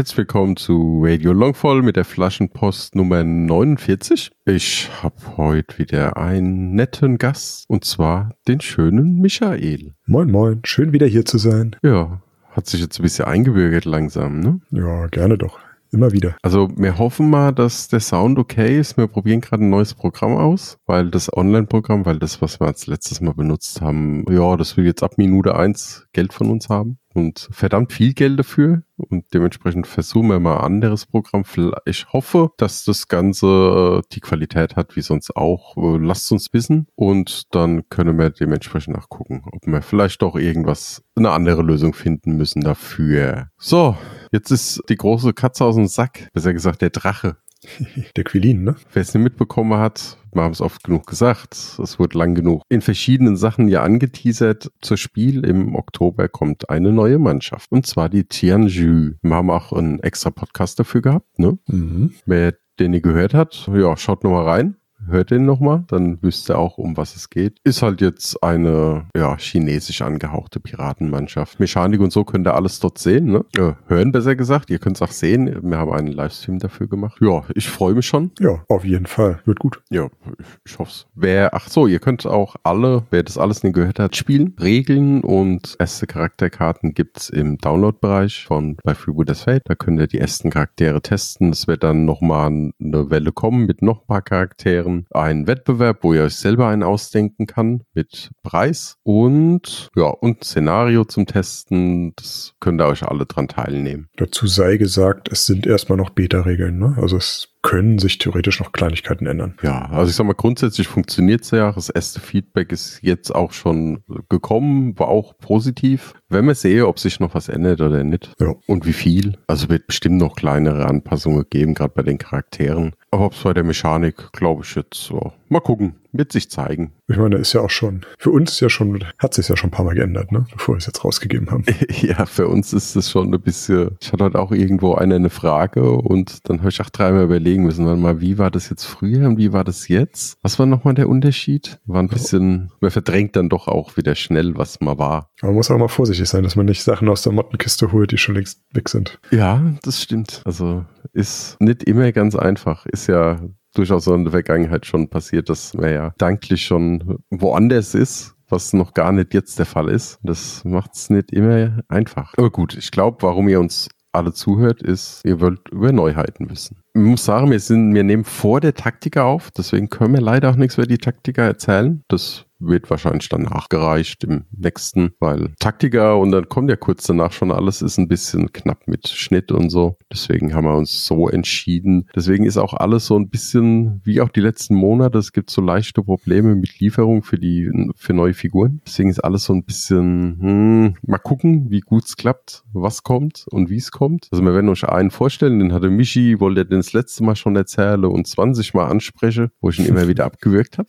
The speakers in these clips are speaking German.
Herzlich willkommen zu Radio Longfall mit der Flaschenpost Nummer 49. Ich habe heute wieder einen netten Gast und zwar den schönen Michael. Moin, moin, schön wieder hier zu sein. Ja, hat sich jetzt ein bisschen eingebürgert langsam, ne? Ja, gerne doch. Immer wieder. Also wir hoffen mal, dass der Sound okay ist. Wir probieren gerade ein neues Programm aus, weil das Online-Programm, weil das, was wir als letztes Mal benutzt haben, ja, das will jetzt ab Minute eins Geld von uns haben und verdammt viel Geld dafür und dementsprechend versuchen wir mal ein anderes Programm. Ich hoffe, dass das Ganze äh, die Qualität hat wie sonst auch. Äh, lasst uns wissen und dann können wir dementsprechend nachgucken, ob wir vielleicht doch irgendwas, eine andere Lösung finden müssen dafür. So, jetzt ist die große Katze aus dem Sack, besser gesagt der Drache. Der Quilin, ne? Wer es nicht mitbekommen hat, wir haben es oft genug gesagt, es wird lang genug in verschiedenen Sachen ja angeteasert. Zur Spiel im Oktober kommt eine neue Mannschaft und zwar die Tianju. Wir haben auch einen extra Podcast dafür gehabt, ne? Mhm. Wer den ihr gehört hat, ja, schaut nochmal rein hört den nochmal, dann wüsst ihr auch, um was es geht. Ist halt jetzt eine ja, chinesisch angehauchte Piratenmannschaft. Mechanik und so könnt ihr alles dort sehen, ne? Äh, hören besser gesagt. Ihr könnt es auch sehen. Wir haben einen Livestream dafür gemacht. Ja, ich freue mich schon. Ja, auf jeden Fall. Wird gut. Ja, ich, ich hoffe es. Wer, ach so, ihr könnt auch alle, wer das alles nicht gehört hat, spielen. Regeln und erste Charakterkarten gibt's im Download-Bereich von bei Freebooters Fate. Da könnt ihr die ersten Charaktere testen. Es wird dann nochmal eine Welle kommen mit noch ein paar Charakteren anderen einen Wettbewerb, wo ihr euch selber einen ausdenken kann mit Preis und ja, und Szenario zum Testen. Das könnt ihr euch alle dran teilnehmen. Dazu sei gesagt, es sind erstmal noch Beta-Regeln, ne? Also es können sich theoretisch noch Kleinigkeiten ändern. Ja, also ich sag mal, grundsätzlich funktioniert es ja. Das erste Feedback ist jetzt auch schon gekommen, war auch positiv. Wenn wir sehen, ob sich noch was ändert oder nicht ja. und wie viel. Also wird bestimmt noch kleinere Anpassungen geben, gerade bei den Charakteren. Aber ob es bei der Mechanik, glaube ich jetzt so. Mal gucken wird sich zeigen. Ich meine, ist ja auch schon, für uns ist ja schon, hat sich ja schon ein paar Mal geändert, ne? bevor wir es jetzt rausgegeben haben. ja, für uns ist es schon ein bisschen, ich hatte halt auch irgendwo eine, eine Frage und dann habe ich auch dreimal überlegen müssen, warte mal, wie war das jetzt früher und wie war das jetzt? Was war nochmal der Unterschied? War ein bisschen, man verdrängt dann doch auch wieder schnell, was mal war. man muss auch mal vorsichtig sein, dass man nicht Sachen aus der Mottenkiste holt, die schon längst weg sind. Ja, das stimmt. Also ist nicht immer ganz einfach. Ist ja durchaus in der Vergangenheit schon passiert, dass man ja danklich schon woanders ist, was noch gar nicht jetzt der Fall ist. Das macht es nicht immer einfach. Aber gut, ich glaube, warum ihr uns alle zuhört, ist, ihr wollt über Neuheiten wissen. Ich muss sagen, wir sind, wir nehmen vor der Taktiker auf, deswegen können wir leider auch nichts über die Taktiker erzählen. Das wird wahrscheinlich dann nachgereicht im nächsten, weil Taktiker und dann kommt ja kurz danach schon alles, ist ein bisschen knapp mit Schnitt und so. Deswegen haben wir uns so entschieden. Deswegen ist auch alles so ein bisschen wie auch die letzten Monate. Es gibt so leichte Probleme mit Lieferung für die, für neue Figuren. Deswegen ist alles so ein bisschen, hm, mal gucken, wie gut es klappt, was kommt und wie es kommt. Also wir werden euch einen vorstellen, den hatte Michi, wollte den das letzte Mal schon erzähle und 20 Mal anspreche, wo ich ihn immer wieder abgewürgt habe.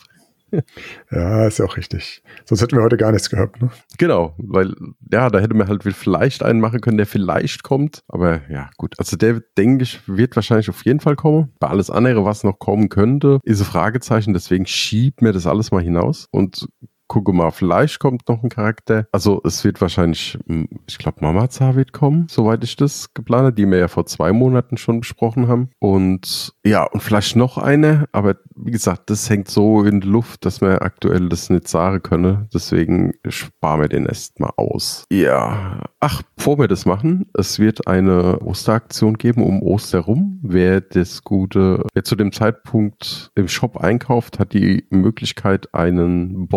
ja, ist ja auch richtig. Sonst hätten wir heute gar nichts gehabt, ne? Genau, weil, ja, da hätte man halt vielleicht einen machen können, der vielleicht kommt. Aber ja, gut. Also der, denke ich, wird wahrscheinlich auf jeden Fall kommen. Bei alles andere, was noch kommen könnte, ist ein Fragezeichen. Deswegen schiebt mir das alles mal hinaus und gucke mal, vielleicht kommt noch ein Charakter. Also es wird wahrscheinlich, ich glaube, Mamaza wird kommen, soweit ich das geplant habe, die wir ja vor zwei Monaten schon besprochen haben. Und ja, und vielleicht noch eine, aber wie gesagt, das hängt so in der Luft, dass wir aktuell das nicht sagen können. Deswegen sparen wir den erstmal aus. Ja, ach, bevor wir das machen, es wird eine Osteraktion geben um Osterum. Wer das gute, wer zu dem Zeitpunkt im Shop einkauft, hat die Möglichkeit, einen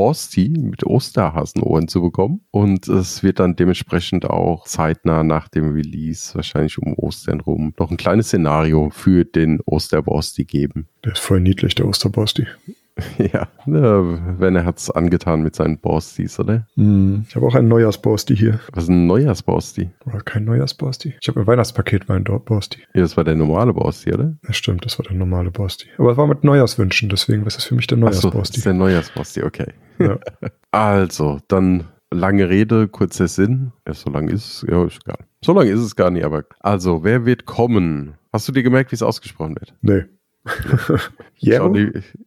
Borsti mit Osterhasenohren zu bekommen. Und es wird dann dementsprechend auch zeitnah nach dem Release, wahrscheinlich um Ostern rum, noch ein kleines Szenario für den Osterborsti geben. Der ist voll niedlich, der Osterborsti. ja, wenn er hat's angetan mit seinen Borstis, oder? Hm, ich habe auch einen Neujahrsborsti hier. Was ist ein Neujahrsborsti? Oder kein Neujahrsborsti. Ich habe ein Weihnachtspaket meinen Borsti. Ja, das war der normale Borsti, oder? Ja, stimmt, das war der normale Borsti. Aber es war mit Neujahrswünschen, deswegen was ist für mich der Achso, das Neujahrsborsti. ist der Neujahrsborsti, okay. Ja. Also, dann lange Rede, kurzer Sinn. Ja, so lang ist es, ja, ist gar nicht. So lange ist es gar nicht, aber. Also, wer wird kommen? Hast du dir gemerkt, wie es ausgesprochen wird? Nee. Jero?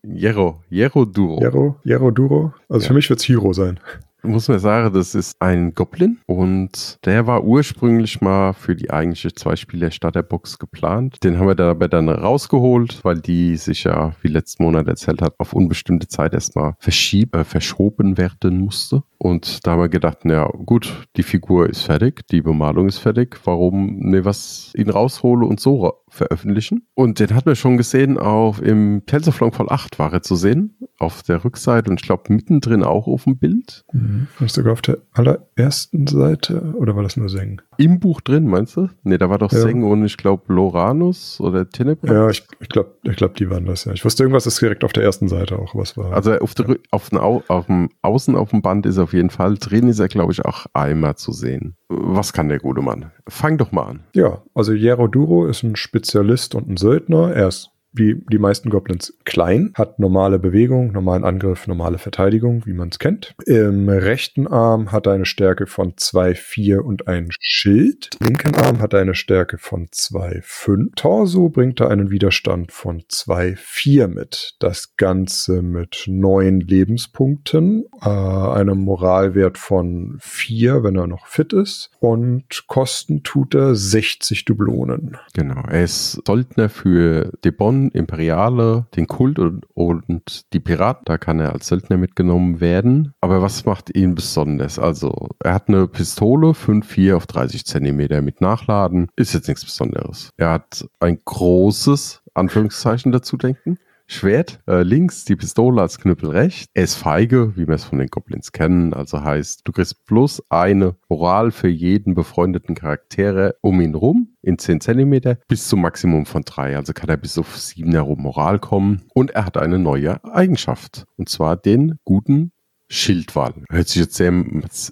Jero. Jero Duro. Jero? Jero Duro? Also Ja. für mich wird's Hiro sein. Muss man sagen, das ist ein Goblin und der war ursprünglich mal für die eigentliche Zwei-Spieler-Starterbox geplant. Den haben wir dabei dann rausgeholt, weil die sich ja, wie letzten Monat erzählt hat, auf unbestimmte Zeit erstmal verschieb, äh, verschoben werden musste. Und da haben wir gedacht, na gut, die Figur ist fertig, die Bemalung ist fertig, warum mir was ihn raushole und so veröffentlichen? Und den hat man schon gesehen, auf im Pelzerflong voll 8 war er zu sehen, auf der Rückseite und ich glaube mittendrin auch auf dem Bild. Mhm. Nicht sogar auf der allerersten Seite oder war das nur Seng? Im Buch drin, meinst du? Ne, da war doch Ja. Seng und ich glaube Loranus oder Tenebrae. Ja, ich, ich glaube, ich glaub, die waren das, ja. Ich wusste, irgendwas ist direkt auf der ersten Seite auch, was war. Also auf, der, Rü- auf, den Au, auf dem Außen auf dem Band ist er auf jeden Fall. Drin ist er, glaube ich, auch einmal zu sehen. Was kann der gute Mann? Fang doch mal an. Ja, also Jero Duro ist ein Spezialist und ein Söldner. Er ist wie die meisten Goblins klein, hat normale Bewegung, normalen Angriff, normale Verteidigung, wie man es kennt. Im rechten Arm hat er eine Stärke von 2,4 und ein Schild. Im linken Arm hat er eine Stärke von 2,5. Torso bringt er einen Widerstand von 2,4 mit. Das Ganze mit 9 Lebenspunkten, äh, einem Moralwert von 4, wenn er noch fit ist. Und kosten tut er 60 Dublonen. Genau. Er ist Soldner für Debon, Imperiale, den Kult und, und die Piraten. Da kann er als Söldner mitgenommen werden. Aber was macht ihn besonders? Also, er hat eine Pistole, 5,4 auf 30 Zentimeter mit Nachladen. Ist jetzt nichts Besonderes. Er hat ein großes, Anführungszeichen dazu denken. Schwert äh, links, die Pistole als Knüppel rechts. Er ist feige, wie wir es von den Goblins kennen. Also heißt, du kriegst plus eine Moral für jeden befreundeten Charaktere um ihn rum in 10 Zentimeter bis zum Maximum von 3. Also kann er bis auf 7 herum Moral kommen. Und er hat eine neue Eigenschaft. Und zwar den guten Schildwall. Hört sich jetzt sehr,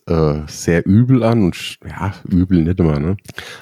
äh, sehr übel an und ja, übel nicht immer, ne?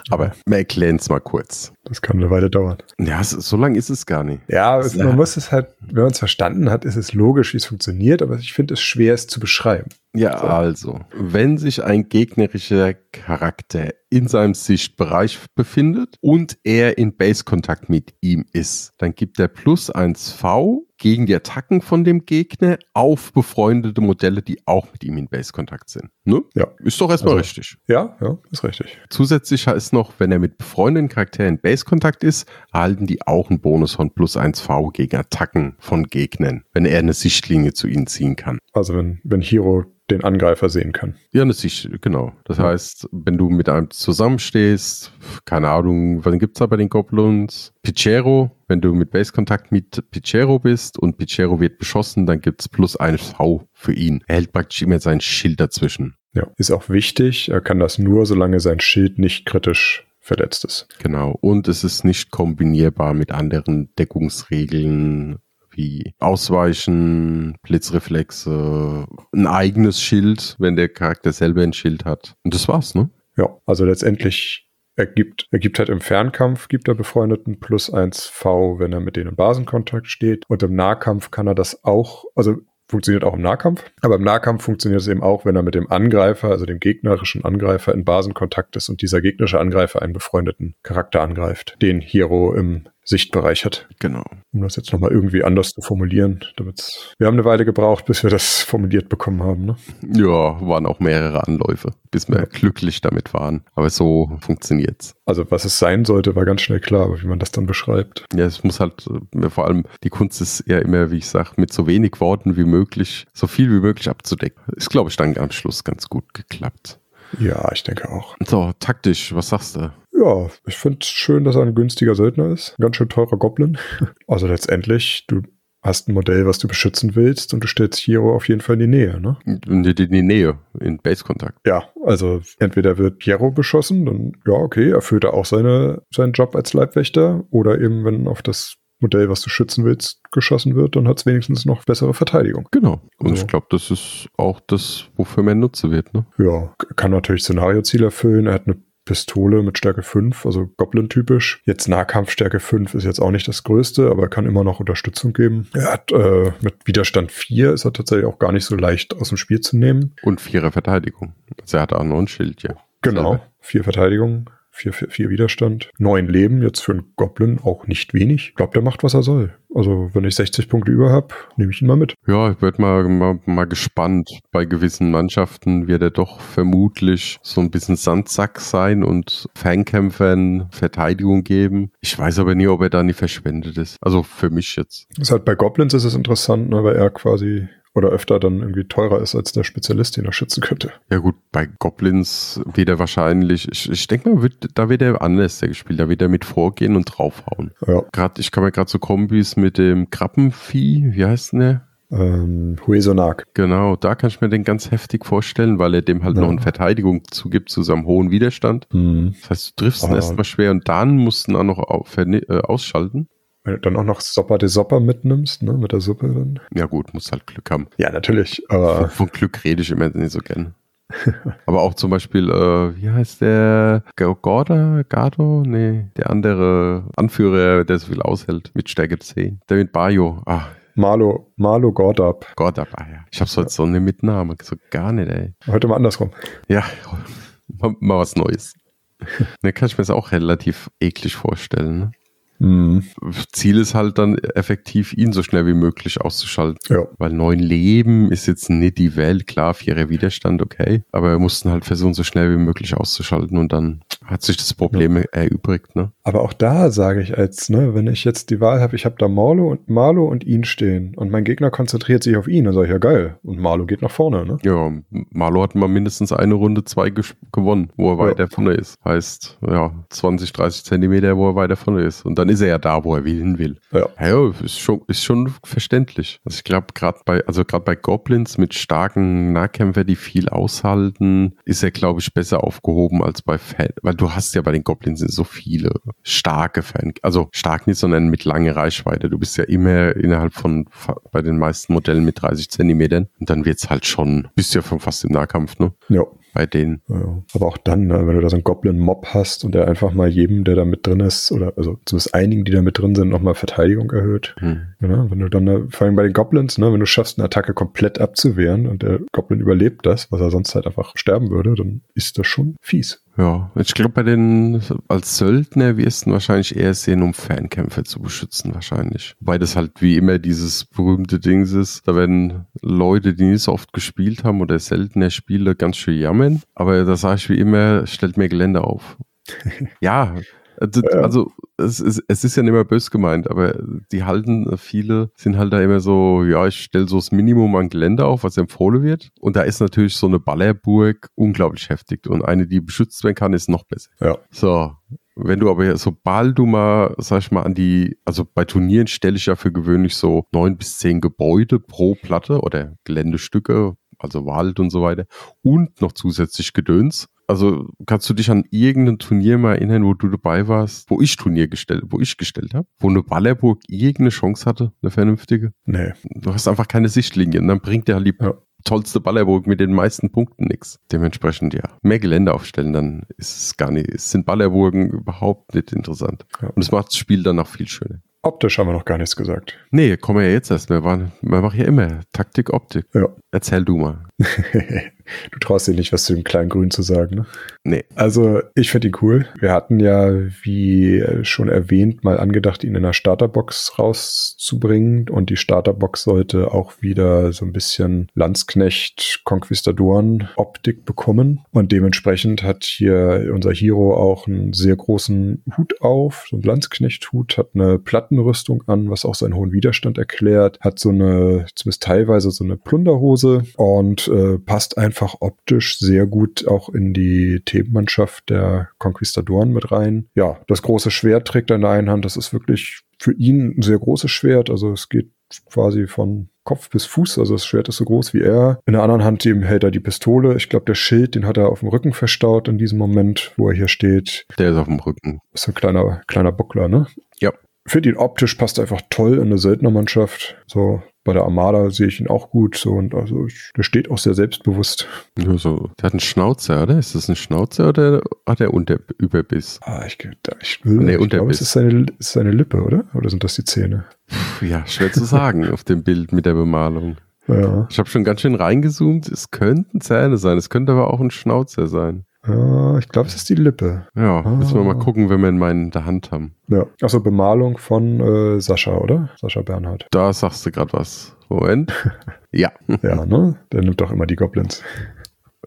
Aber wir erklären es mal kurz. Das kann eine Weile dauern. Ja, so lang ist es gar nicht. Ja, es, Ja. man muss es halt, wenn man es verstanden hat, ist es logisch, wie es funktioniert, aber ich finde es schwer, es zu beschreiben. Ja, So. also, wenn sich ein gegnerischer Charakter in seinem Sichtbereich befindet und er in Base-Kontakt mit ihm ist, dann gibt er plus 1V gegen die Attacken von dem Gegner auf befreundete Modelle, die auch mit ihm in Base-Kontakt sind. Ne? Ja. Ist doch erstmal Also- richtig. Ja, ja, ist richtig. Zusätzlich ist noch, wenn er mit befreundeten Charakteren in Base-Kontakt ist, erhalten die auch einen Bonus von plus 1V gegen Attacken von Gegnern, wenn er eine Sichtlinie zu ihnen ziehen kann. Also wenn, wenn Hiro den Angreifer sehen kann. Ja, das ist, genau. Das Ja. heißt, wenn du mit einem zusammenstehst, keine Ahnung, was gibt's da bei den Goblins? Pichero, wenn du mit Base-Kontakt mit Pichero bist und Pichero wird beschossen, dann gibt's plus ein V für ihn. Er hält praktisch immer sein Schild dazwischen. Ja, ist auch wichtig. Er kann das nur, solange sein Schild nicht kritisch verletzt ist. Genau. Und es ist nicht kombinierbar mit anderen Deckungsregeln wie Ausweichen, Blitzreflexe, ein eigenes Schild, wenn der Charakter selber ein Schild hat. Und das war's, ne? Ja, also letztendlich ergibt, ergibt halt im Fernkampf, gibt er Befreundeten plus 1 V, wenn er mit denen im Basenkontakt steht. Und im Nahkampf kann er das auch, also funktioniert auch im Nahkampf, aber im Nahkampf funktioniert es eben auch, wenn er mit dem Angreifer, also dem gegnerischen Angreifer in Basenkontakt ist und dieser gegnerische Angreifer einen befreundeten Charakter angreift, den Hero im Sichtbereich hat. Genau. Um das jetzt nochmal irgendwie anders zu formulieren, damit's, wir haben eine Weile gebraucht, bis wir das formuliert bekommen haben, ne? Ja, waren auch mehrere Anläufe, bis wir Ja. glücklich damit waren. Aber so funktioniert's. Also was es sein sollte, war ganz schnell klar, aber wie man das dann beschreibt. Ja, es muss halt, äh, vor allem, die Kunst ist ja immer, wie ich sage, mit so wenig Worten wie möglich, so viel wie möglich abzudecken. Ist, glaube ich, dann am Schluss ganz gut geklappt. Ja, ich denke auch. So, taktisch, was sagst du? Ja, ich finde es schön, dass er ein günstiger Söldner ist. Ein ganz schön teurer Goblin. Also letztendlich, du hast ein Modell, was du beschützen willst und du stellst Hero auf jeden Fall in die Nähe, ne? In die, die Nähe, in Base-Kontakt. Ja, also entweder wird Hero beschossen, dann ja, okay, erfüllt er auch seine, seinen Job als Leibwächter oder eben, wenn auf das Modell, was du schützen willst, geschossen wird, dann hat es wenigstens noch bessere Verteidigung. Genau. Und Also- ich glaube, das ist auch das, wofür man Nutze wird. Ne? Ja, kann natürlich Szenarioziel erfüllen. Er hat eine Pistole mit Stärke 5, also Goblin-typisch. Jetzt Nahkampfstärke 5 ist jetzt auch nicht das Größte, aber er kann immer noch Unterstützung geben. Er hat äh, mit Widerstand 4 ist er tatsächlich auch gar nicht so leicht aus dem Spiel zu nehmen. Und Vierer Verteidigung. Also er hat auch noch ein Schild, ja. Genau. Selber. Vier Verteidigung, vier, vier, vier Widerstand. Neun Leben, jetzt für einen Goblin auch nicht wenig. Ich glaube, der macht, was er soll. Also, wenn ich 60 Punkte über habe, nehme ich ihn mal mit. Ja, ich werde mal, mal, mal gespannt. Bei gewissen Mannschaften wird er doch vermutlich so ein bisschen Sandsack sein und Fernkämpfern Verteidigung geben. Ich weiß aber nie, ob er da nie verschwendet ist. Also für mich jetzt. Ist halt bei Goblins ist es interessant, ne, weil er quasi oder öfter dann irgendwie teurer ist als der Spezialist, den er schützen könnte. Ja gut, bei Goblins wird er wahrscheinlich, ich, ich denke mal, wird, da wird er anders der gespielt. Da wird er mit vorgehen und draufhauen. Ja. Gerade, ich kann mir gerade so Kombis mit dem Krabbenvieh, wie heißt denn der? Ähm, Huesonak. Genau, da kann ich mir den ganz heftig vorstellen, weil er dem halt Ja. noch eine Verteidigung zugibt zu seinem hohen Widerstand. Hm. Das heißt, du triffst ihn Ah. erstmal schwer und dann musst du ihn auch noch äh, ausschalten. Wenn du dann auch noch Sopper de Sopper mitnimmst, ne, mit der Suppe dann. Ja gut, musst halt Glück haben. Ja, natürlich, Von, aber von Glück rede ich immer nicht so gern. Aber auch zum Beispiel, äh, wie heißt der? Gorda? Gardo? Nee, der andere Anführer, der so viel aushält mit Stärke 10. Der mit Bayo. Ah, Marlo, Marlo Gordab. Gorda, ah, ja. Ich hab's heute so eine Mitnahme. So gar nicht, ey. Heute mal andersrum. Ja, mal, mal was Neues. Ne, kann ich mir das auch relativ eklig vorstellen. Ne? Hm. Ziel ist halt dann effektiv, ihn so schnell wie möglich auszuschalten. Ja. Weil neun Leben ist jetzt nicht die Welt, klar, vierer Widerstand, okay. Aber wir mussten halt versuchen, so schnell wie möglich auszuschalten und dann hat sich das Problem erübrigt, ne? Aber auch da sage ich als, ne, wenn ich jetzt die Wahl habe, ich habe da Marlo und Marlo und ihn stehen und mein Gegner konzentriert sich auf ihn, dann sage ich ja geil. Und Marlo geht nach vorne, ne? Ja, Marlo hat mal mindestens eine Runde zwei gewonnen, wo er Ja. weiter vorne ist. Heißt, ja, 20, 30 Zentimeter, wo er weiter vorne ist. Und dann ist er ja da, wo er hin will. Ja. Ja, ist schon, ist schon verständlich. Also ich glaube, gerade bei, also gerade bei Goblins mit starken Nahkämpfer, die viel aushalten, ist er, glaube ich, besser aufgehoben als bei Fan. Weil du hast ja bei den Goblins so viele starke Fan, also stark nicht, sondern mit lange Reichweite. Du bist ja immer innerhalb von bei den meisten Modellen mit 30 Zentimetern. Und dann wird's halt schon, bist ja schon fast im Nahkampf, ne? Ja. Bei denen. Ja. Aber auch dann, ne, wenn du da so einen Goblin-Mob hast und der einfach mal jedem, der da mit drin ist, oder also zumindest einigen, die da mit drin sind, nochmal Verteidigung erhöht. Hm. Ja, wenn du dann, äh, vor allem bei den Goblins, ne, wenn du schaffst, eine Attacke komplett abzuwehren und der Goblin überlebt das, was er sonst halt einfach sterben würde, dann ist das schon fies. Ja, ich glaube, bei den als Söldner wirst du wahrscheinlich eher sehen, um Fernkämpfer zu beschützen, wahrscheinlich. Wobei das halt wie immer dieses berühmte Ding ist, da werden Leute, die nicht so oft gespielt haben oder seltener Spiele, ganz schön jammern. Aber da sage ich wie immer, stellt mir Gelände auf. ja, also, also es ist, es ist ja nicht immer bös gemeint, aber die halten, viele sind halt da immer so, ja, ich stelle so das Minimum an Gelände auf, was empfohlen wird. Und da ist natürlich so eine Ballerburg unglaublich heftig. Und eine, die beschützt werden kann, ist noch besser. Ja. So. Wenn du aber, sobald du mal, sag ich mal, an die, also bei Turnieren stelle ich ja für gewöhnlich so neun bis zehn Gebäude pro Platte oder Geländestücke, also Wald und so weiter und noch zusätzlich Gedöns. Also kannst du dich an irgendein Turnier mal erinnern, wo du dabei warst, wo ich Turnier gestellt, wo ich gestellt habe, wo eine Ballerburg irgendeine Chance hatte, eine vernünftige? Nee. Du hast einfach keine Sichtlinie und dann bringt der halt die Ja. tollste Ballerburg mit den meisten Punkten nichts. Dementsprechend ja, mehr Gelände aufstellen, dann ist es gar nicht, sind Ballerburgen überhaupt nicht interessant. Ja. Und es macht das Spiel dann auch viel schöner. Optisch haben wir noch gar nichts gesagt. Nee, kommen wir ja jetzt erst. Wir, waren, wir machen ja immer Taktik, Optik. Ja. Erzähl du mal. du traust dir nicht, was zu dem kleinen Grün zu sagen, ne? Nee. Also, ich finde ihn cool. Wir hatten ja, wie schon erwähnt, mal angedacht, ihn in der Starterbox rauszubringen. Und die Starterbox sollte auch wieder so ein bisschen Landsknecht-Konquistadoren-Optik bekommen. Und dementsprechend hat hier unser Hero auch einen sehr großen Hut auf, so einen Landsknecht-Hut, hat eine Plattenrüstung an, was auch seinen hohen Widerstand erklärt, hat so eine, zumindest teilweise so eine Plunderhose und äh, passt einfach optisch sehr gut auch in die Themenmannschaft der Konquistadoren mit rein. Ja, das große Schwert trägt er in der einen Hand. Das ist wirklich für ihn ein sehr großes Schwert. Also es geht quasi von Kopf bis Fuß. Also das Schwert ist so groß wie er. In der anderen Hand eben hält er die Pistole. Ich glaube, der Schild, den hat er auf dem Rücken verstaut in diesem Moment, wo er hier steht. Der ist auf dem Rücken. Ist so ein kleiner, kleiner Buckler, ne? Ja. finde ihn optisch passt einfach toll in eine Söldnermannschaft. So, bei der Armada sehe ich ihn auch gut. So, und also ich, der steht auch sehr selbstbewusst. Ja, so. Der hat einen Schnauzer, oder? Ist das ein Schnauzer oder hat er Unter Überbiss? Ah, ich, ich, nee, ich glaube, es ist seine, ist seine Lippe, oder? Oder sind das die Zähne? Ja, schwer zu sagen auf dem Bild mit der Bemalung. Ja. Ich habe schon ganz schön reingezoomt. Es könnten Zähne sein, es könnte aber auch ein Schnauzer sein. Ja, ich glaube, es ist die Lippe. Ja, Ah. müssen wir mal gucken, wenn wir ihn mal in der Hand haben. Ja. Achso, Bemalung von äh, Sascha, oder? Sascha Bernhard. Da sagst du gerade was. Moment. ja. Ja, ne? Der nimmt doch immer die Goblins.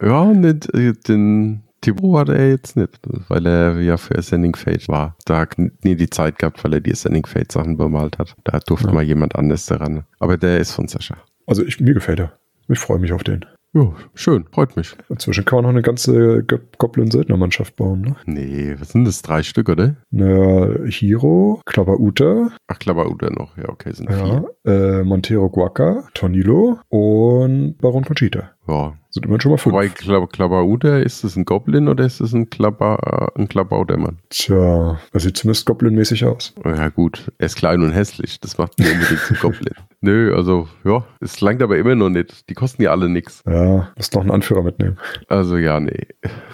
Ja, äh, den Thibaut hat er jetzt nicht, weil er ja für Ascending Fate war. Da hat nie die Zeit gehabt, weil er die Ascending Fate Sachen bemalt hat. Da durfte Ja. mal jemand anderes daran. Aber der ist von Sascha. Also ich, mir gefällt er. Ich freue mich auf den. Ja, schön, freut mich. Inzwischen kann man noch eine ganze Go- Goblin-Söldnermannschaft bauen, ne? Nee, was sind das? Drei Stück, oder? Eine Hiro, Klabauta, Ach, Klabauter noch. Ja, okay, sind ja, vier. äh, Montero Guaca, Tornilo und Baron Conchita. Ja. Sind immerhin schon mal fünf. Wobei Klab Klabauter, ist das ein Goblin oder ist das ein, Klaba ein Klabautermann? Tja, das sieht zumindest Goblin-mäßig aus. Ja gut, er ist klein und hässlich. Das macht ihn unbedingt zum Goblin. Nö, also ja, es langt aber immer noch nicht. Die kosten ja alle nix. Ja, musst noch einen Anführer mitnehmen. Also ja, nee.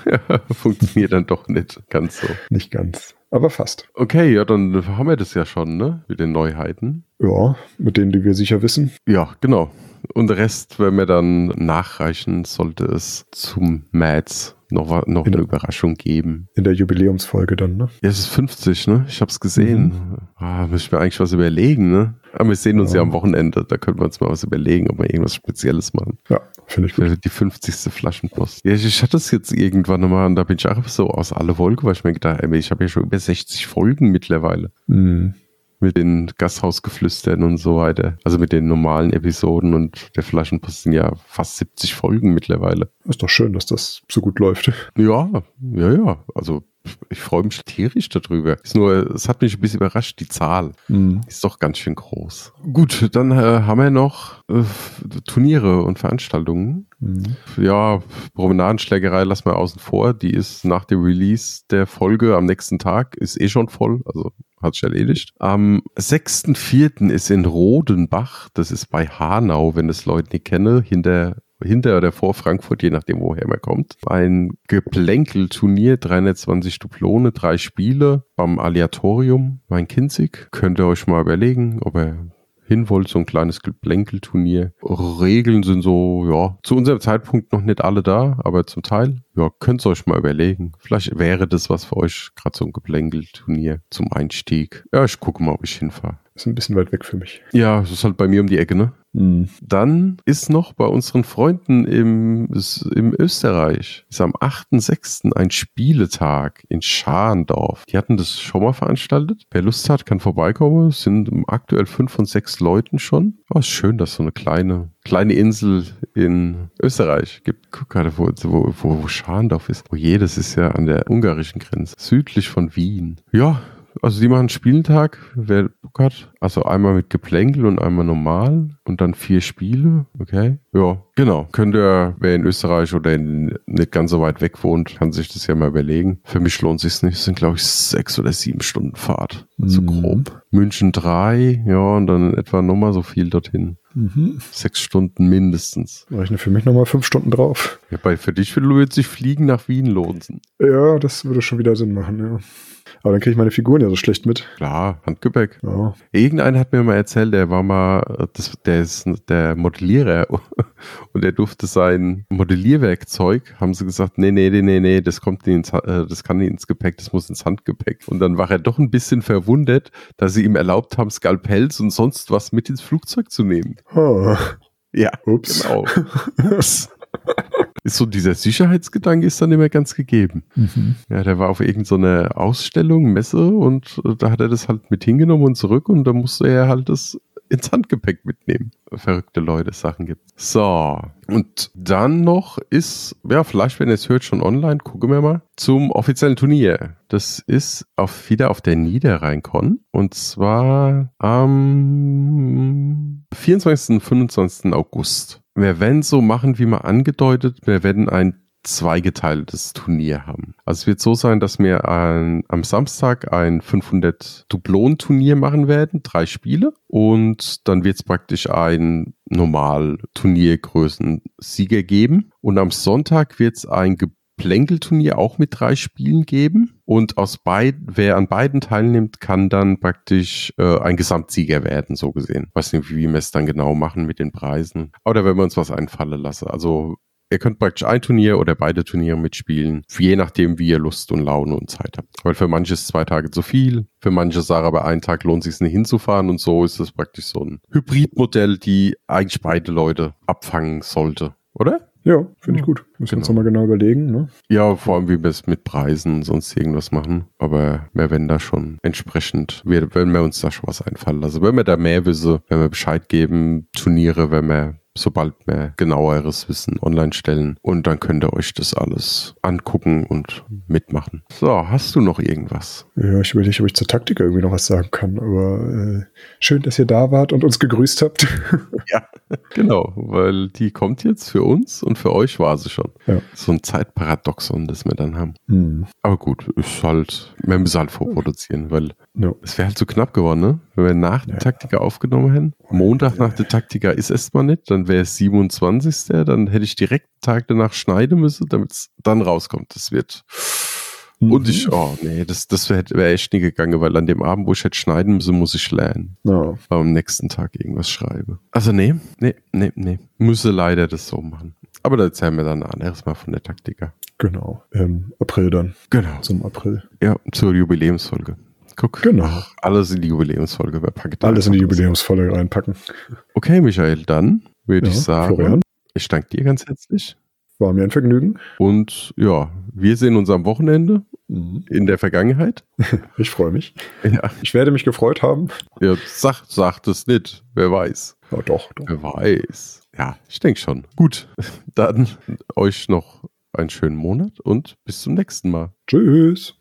Funktioniert dann doch nicht ganz so. Nicht ganz, aber fast. Okay, ja, dann haben wir das ja schon, ne? Mit den Neuheiten. Ja, mit denen, die wir sicher wissen. Ja, genau. Und der Rest, wenn wir dann nachreichen, sollte es zum März noch, noch eine Genau. Überraschung geben. In der Jubiläumsfolge dann, ne? Ja, es ist 50, ne? Ich hab's gesehen. Ah, müssen wir eigentlich was überlegen, ne? Aber wir sehen uns ja. Ja. am Wochenende. Da können wir uns mal was überlegen, ob wir irgendwas Spezielles machen. Ja, finde ich gut. Für die 50. Flaschenpost. Ja, ich, ich hatte es jetzt irgendwann nochmal und da bin ich auch so aus aller Wolke, weil ich mir gedacht habe, ich habe ja schon über 60 Folgen mittlerweile. Mhm. Mit den Gasthausgeflüstern und so weiter. Also mit den normalen Episoden und der Flaschenpost sind ja fast 70 Folgen mittlerweile. Ist doch schön, dass das so gut läuft. Ja, ja, ja. Also ich freue mich tierisch darüber. Ist nur, es hat mich ein bisschen überrascht, die Zahl. Mhm. Ist doch ganz schön groß. Gut, dann äh, haben wir noch äh, Turniere und Veranstaltungen. Mhm. Ja, Promenadenschlägerei lassen wir außen vor. Die ist nach dem Release der Folge am nächsten Tag, ist eh schon voll, also hat sich erledigt. Am 6.4. ist in Rodenbach, das ist bei Hanau, wenn das Leute nicht kennen, hinter hinter oder vor Frankfurt, je nachdem, woher man kommt. Ein Geplänkelturnier, 320 Duplone, drei Spiele beim Aleatorium, mein Kinzig. Könnt ihr euch mal überlegen, ob ihr hin wollt, so ein kleines Geplänkelturnier. Regeln sind so, ja, zu unserem Zeitpunkt noch nicht alle da, aber zum Teil, ja, könnt ihr euch mal überlegen. Vielleicht wäre das was für euch, gerade so ein Geplänkelturnier zum Einstieg. Ja, ich gucke mal, ob ich hinfahre. Ist ein bisschen weit weg für mich. Ja, das ist halt bei mir um die Ecke, ne? Mhm. Dann ist noch bei unseren Freunden im, im Österreich, ist am 8.6. ein Spieletag in Scharndorf. Die hatten das schon mal veranstaltet. Wer Lust hat, kann vorbeikommen. Es sind aktuell fünf von sechs Leuten schon. Oh, ist schön, dass so eine kleine, kleine Insel in Österreich gibt. Guck gerade, wo, wo, wo, wo Scharndorf ist. Oh je, das ist ja an der ungarischen Grenze. Südlich von Wien. Ja, also die machen einen Spieltag, wer Bock hat. Also einmal mit Geplänkel und einmal normal und dann vier Spiele. Okay. Ja, genau. Könnt ihr, wer in Österreich oder in, nicht ganz so weit weg wohnt, kann sich das ja mal überlegen. Für mich lohnt sich's nicht. Es sind, glaube ich, sechs oder sieben Stunden Fahrt. So Mhm. grob. München drei, ja, und dann etwa nochmal so viel dorthin. Mhm. Sechs Stunden mindestens. Rechne für mich nochmal fünf Stunden drauf. Ja, bei, für dich wird sich Fliegen nach Wien lohnen. Ja, das würde schon wieder Sinn machen, ja. Aber dann kriege ich meine Figuren ja so schlecht mit. Klar, Handgepäck. Ja. Irgendeiner hat mir mal erzählt, der war mal, das, der ist der Modellierer und der durfte sein Modellierwerkzeug, haben sie gesagt, nee, nee, nee, nee, nee, das kommt nicht ins, äh, das kann nicht ins Gepäck, das muss ins Handgepäck. Und dann war er doch ein bisschen verwundert, dass sie ihm erlaubt haben, Skalpells und sonst was mit ins Flugzeug zu nehmen. Oh. Ja, Ups. genau. Ist so dieser Sicherheitsgedanke ist dann immer ganz gegeben. Mhm. Ja, der war auf irgendeiner Ausstellung, Messe und äh, da hat er das halt mit hingenommen und zurück und da musste er halt das ins Handgepäck mitnehmen. Verrückte Leute, Sachen gibt. So, und dann noch ist, ja, vielleicht, wenn ihr es hört, schon online, gucken wir mal, zum offiziellen Turnier. Das ist auf, wieder auf der Niederrhein-Con und zwar am 24. und 25. August. Wir werden so machen, wie mal angedeutet, wir werden ein zweigeteiltes Turnier haben. Also es wird so sein, dass wir ein, am Samstag ein 500 Dublon-Turnier machen werden, drei Spiele. Und dann wird es praktisch ein normal Turniergrößen-Sieger geben. Und am Sonntag wird es ein Plänkelturnier auch mit drei Spielen geben. Und aus beid, wer an beiden teilnimmt, kann dann praktisch äh, ein Gesamtsieger werden, so gesehen. Weiß nicht, wie wir es dann genau machen mit den Preisen. Oder wenn wir uns was einfallen lassen. Also ihr könnt praktisch ein Turnier oder beide Turniere mitspielen, je nachdem, wie ihr Lust und Laune und Zeit habt. Weil für manche ist zwei Tage zu viel, für manche sagen aber einen Tag lohnt es sich nicht hinzufahren und so ist es praktisch so ein Hybridmodell, die eigentlich beide Leute abfangen sollte, oder? Ja, finde ich gut. Müssen wir uns nochmal genau überlegen. Ne? Ja, vor allem, wie wir es mit Preisen und sonst irgendwas machen. Aber wir werden da schon entsprechend, wir, wenn wir uns da schon was einfallen Also wenn wir da mehr wissen, wenn wir Bescheid geben, Turniere, wenn wir sobald wir genaueres Wissen online stellen. Und dann könnt ihr euch das alles angucken und mitmachen. So, hast du noch irgendwas? Ja, ich überlege, ob ich zur Taktik irgendwie noch was sagen kann. Aber äh, schön, dass ihr da wart und uns gegrüßt habt. ja, genau, weil die kommt jetzt für uns und für euch war sie schon. Ja. So ein Zeitparadoxon, das wir dann haben. Mhm. Aber gut, ist halt, wir müssen halt vorproduzieren, weil no. es wäre halt zu so knapp geworden, ne? Wenn wir nach der Taktika aufgenommen hätten. Montag nach der Taktika ist erstmal nicht, dann wäre es 27. Dann hätte ich direkt Tag danach schneiden müssen, damit es dann rauskommt. Das wird. Mhm. Und ich, oh nee, das, das wäre wär echt nie gegangen, weil an dem Abend, wo ich hätte schneiden müssen, muss ich lernen. Ja. Weil am nächsten Tag irgendwas schreibe. Also nee, nee, nee, nee. Müsse leider das so machen. Aber da erzählen wir dann anderes Mal von der Taktiker. Genau. Im April dann. Genau. Zum April. Ja, zur Jubiläumsfolge. Guck. Genau. Alles in die Jubiläumsfolge. Wer packt Alles in die Jubiläumsfolge reinpacken. Okay, Michael, dann würde ja, ich sagen, Florian. ich danke dir ganz herzlich. War mir ein Vergnügen. Und ja, wir sehen uns am Wochenende mhm. in der Vergangenheit. Ich freue mich. Ja. Ich werde mich gefreut haben. Ja, sag, sagt es nicht. Wer weiß. Ja, doch, doch. Wer weiß. Ja, ich denke schon. Gut, dann euch noch einen schönen Monat und bis zum nächsten Mal. Tschüss.